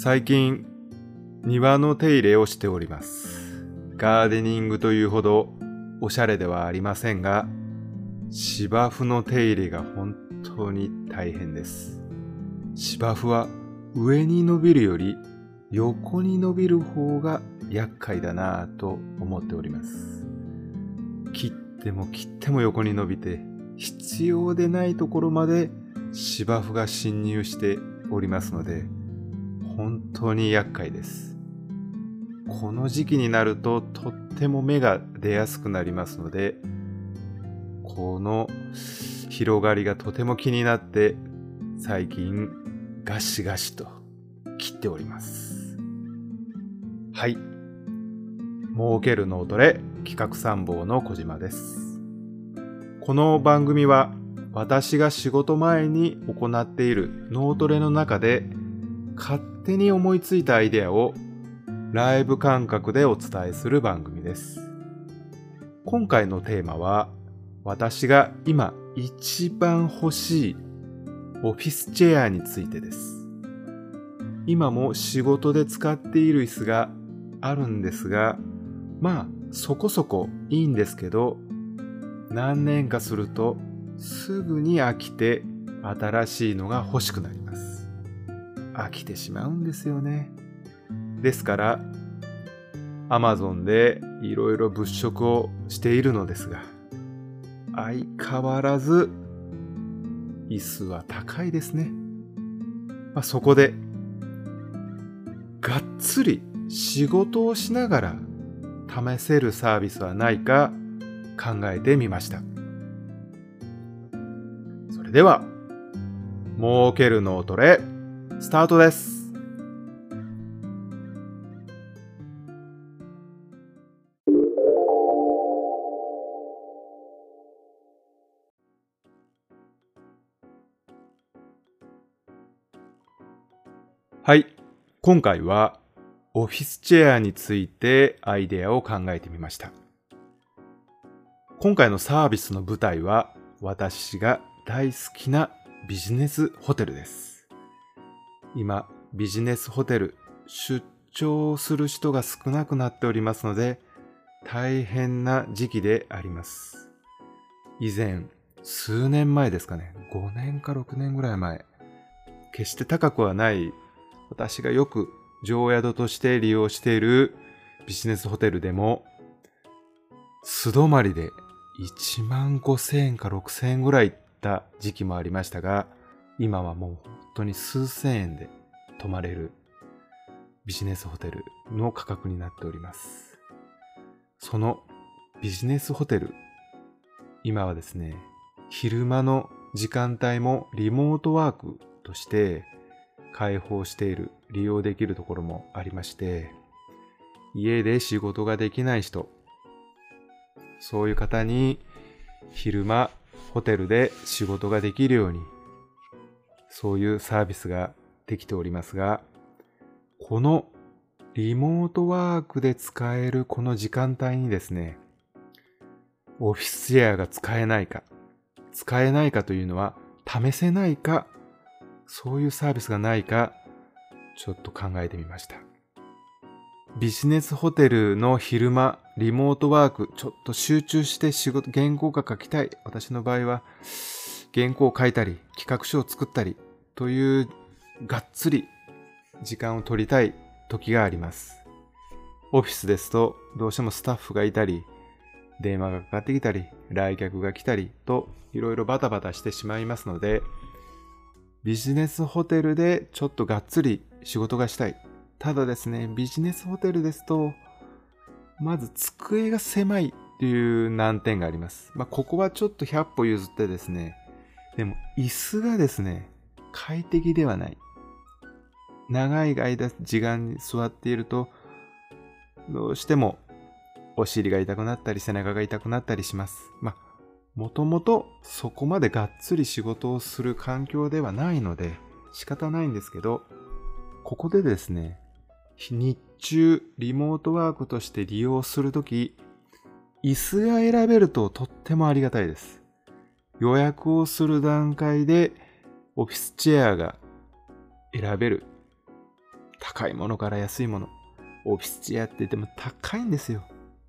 最近、庭の手入れをしております。ガーデニングというほどおしゃれではありませんが、芝生の手入れが本当に大変です。芝生は上に伸びるより横に伸びる方が厄介だなぁと思っております。切っても切っても横に伸びて必要でないところまで芝生が侵入しておりますので本当に厄介です。この時期になるととっても芽が出やすくなりますのでこの広がりがとても気になって最近ガシガシと切っております。はい。儲ける脳トレ企画参謀の小島です。この番組は私が仕事前に行っている脳トレの中で勝手に思いついたアイデアをライブ感覚でお伝えする番組です。今回のテーマは私が今一番欲しいオフィスチェアについてです。今も仕事で使っている椅子があるんですが、まあそこそこいいんですけど、何年かするとすぐに飽きて新しいのが欲しくなります。飽きてしまうんですよね。ですから、Amazon でいろいろ物色をしているのですが、相変わらず椅子は高いですね。まあ、そこで、がっつり仕事をしながら試せるサービスはないか考えてみました。それでは、儲ける脳トレ、スタートです。はい。今回はオフィスチェアについてアイデアを考えてみました。今回のサービスの舞台は私が大好きなビジネスホテルです。今、ビジネスホテル出張する人が少なくなっておりますので大変な時期であります。以前、数年前ですかね、5年か6年ぐらい前、決して高くはない私がよく常宿として利用しているビジネスホテルでも素泊まりで1万5千円か6千円ぐらいいった時期もありましたが今はもう当に数千円で泊まれるビジネスホテルの価格になっております。そのビジネスホテル今はですね昼間の時間帯もリモートワークとして開放している、利用できるところもありまして、家で仕事ができない人、そういう方に昼間ホテルで仕事ができるように、そういうサービスができておりますが、このリモートワークで使えるこの時間帯にですね、オフィスチェアが使えないか、使えないかというのは試せないかそういうサービスがないか、ちょっと考えてみました。ビジネスホテルの昼間、リモートワーク、ちょっと集中して仕事、原稿が書きたい。私の場合は、原稿を書いたり、企画書を作ったり、という、がっつり時間を取りたい時があります。オフィスですと、どうしてもスタッフがいたり、電話がかかってきたり、来客が来たりと、いろいろバタバタしてしまいますので、ビジネスホテルでちょっとがっつり仕事がしたい。ただですね、ビジネスホテルですと、まず机が狭いっていう難点があります。まあ、ここはちょっと100歩譲ってですね、でも椅子がですね、快適ではない。長い間時間に座っていると、どうしてもお尻が痛くなったり背中が痛くなったりします。まあもともとそこまでがっつり仕事をする環境ではないので仕方ないんですけど、ここでですね、日中リモートワークとして利用するとき、椅子が選べるととってもありがたいです。予約をする段階でオフィスチェアが選べる。高いものから安いもの。オフィスチェアって言っても高いんですよ。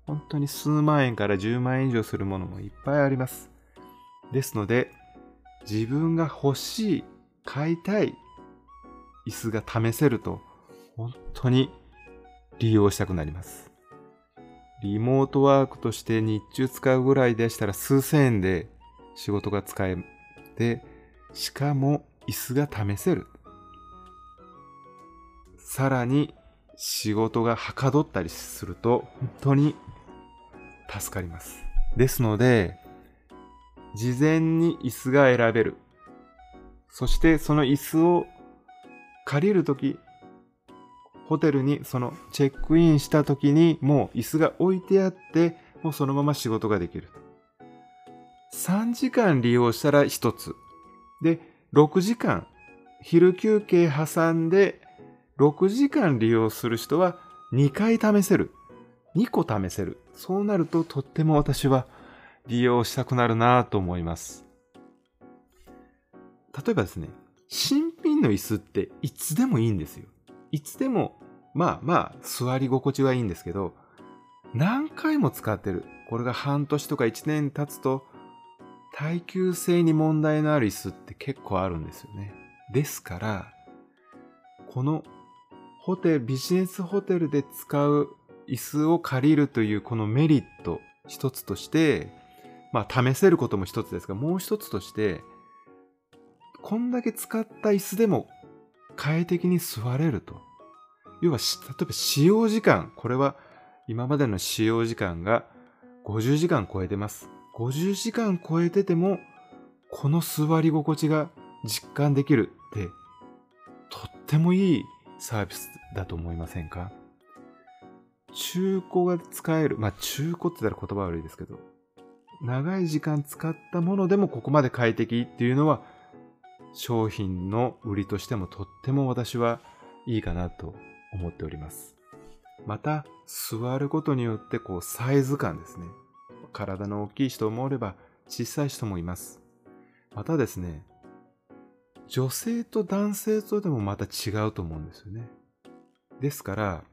本当に数万円から10万円以上するものもいっぱいあります。ですので、自分が欲しい、買いたい椅子が試せると、本当に利用したくなります。リモートワークとして日中使うぐらいでしたら数千円で仕事が使えて、しかも椅子が試せる。さらに仕事がはかどったりすると本当に助かります。ですので、事前に椅子が選べる。そしてその椅子を借りるとき、ホテルにそのチェックインしたときにもう椅子が置いてあって、もうそのまま仕事ができる。3時間利用したら1つ。で、6時間、昼休憩挟んで6時間利用する人は2回試せる。2個試せる。そうなるととっても私は利用したくなるなと思います。例えばですね、新品の椅子っていつでもいいんですよ。いつでも、まあまあ座り心地はいいんですけど、何回も使ってる。これが半年とか1年経つと、耐久性に問題のある椅子って結構あるんですよね。ですから、このホテル、ビジネスホテルで使う椅子を借りるというこのメリット一つとして、まあ試せることも一つですが、もう一つとして、こんだけ使った椅子でも快適に座れると。要は、例えば使用時間、これは今までの使用時間が50時間超えてます。50時間超えてても、この座り心地が実感できるって、とってもいいサービスだと思いませんか？中古が使える。まあ中古って言ったら言葉悪いですけど、長い時間使ったものでもここまで快適っていうのは商品の売りとしてもとっても私はいいかなと思っております。また、座ることによってこうサイズ感ですね。体の大きい人もおれば小さい人もいます。またですね、女性と男性とでもまた違うと思うんですよね。ですから、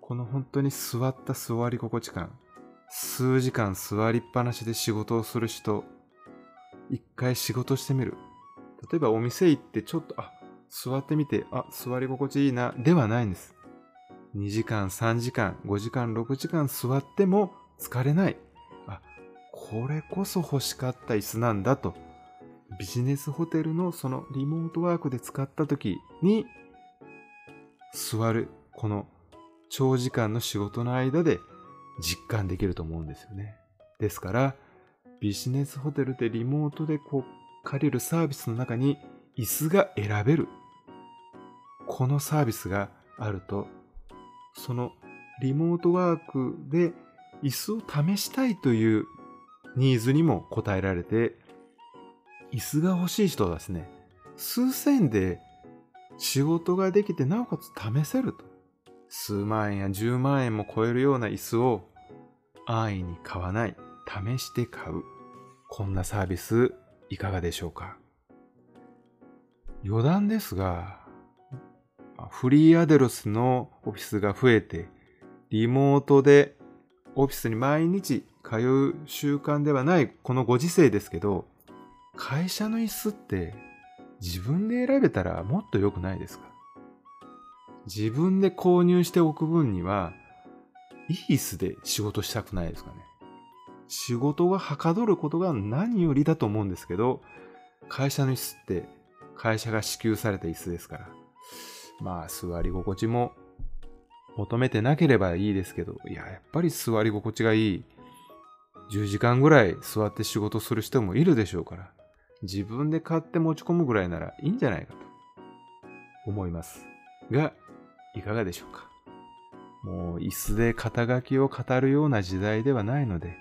この本当に座った座り心地感、数時間座りっぱなしで仕事をする人、一回仕事してみる。例えばお店行ってちょっと、あ、座ってみて、あ、座り心地いいな、ではないんです。2時間、3時間、5時間、6時間座っても疲れない。これこそ欲しかった椅子なんだとビジネスホテルのそのリモートワークで使った時に座るこの長時間の仕事の間で実感できると思うんですよね。ですからビジネスホテルでリモートでこう借りるサービスの中に椅子が選べる。このサービスがあるとそのリモートワークで椅子を試したいというニーズにも応えられて椅子が欲しい人はですね、数千円で仕事ができてなおかつ試せると。数万円や10万円も超えるような椅子を安易に買わない、試して買う。こんなサービスいかがでしょうか？余談ですが、フリーアデロスのオフィスが増えて、リモートでオフィスに毎日通う習慣ではないこのご時世ですけど、会社の椅子って自分で選べたらもっと良くないですか？自分で購入しておく分には、いい椅子で仕事したくないですかね？仕事がはかどることが何よりだと思うんですけど、会社の椅子って会社が支給された椅子ですから。まあ、座り心地も求めてなければいいですけど、いや、やっぱり座り心地がいい。10時間ぐらい座って仕事する人もいるでしょうから。自分で買って持ち込むぐらいならいいんじゃないかと思います。が、いかがでしょうかもう椅子で肩書きを語るような時代ではないので、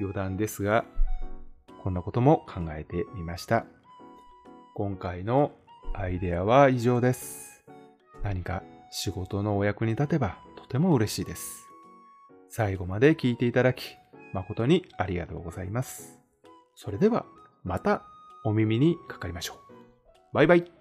余談ですが、こんなことも考えてみました。今回のアイデアは以上です。何か仕事のお役に立てばとても嬉しいです。最後まで聞いていただき、誠にありがとうございます。それではまたお耳にかかりましょう。バイバイ。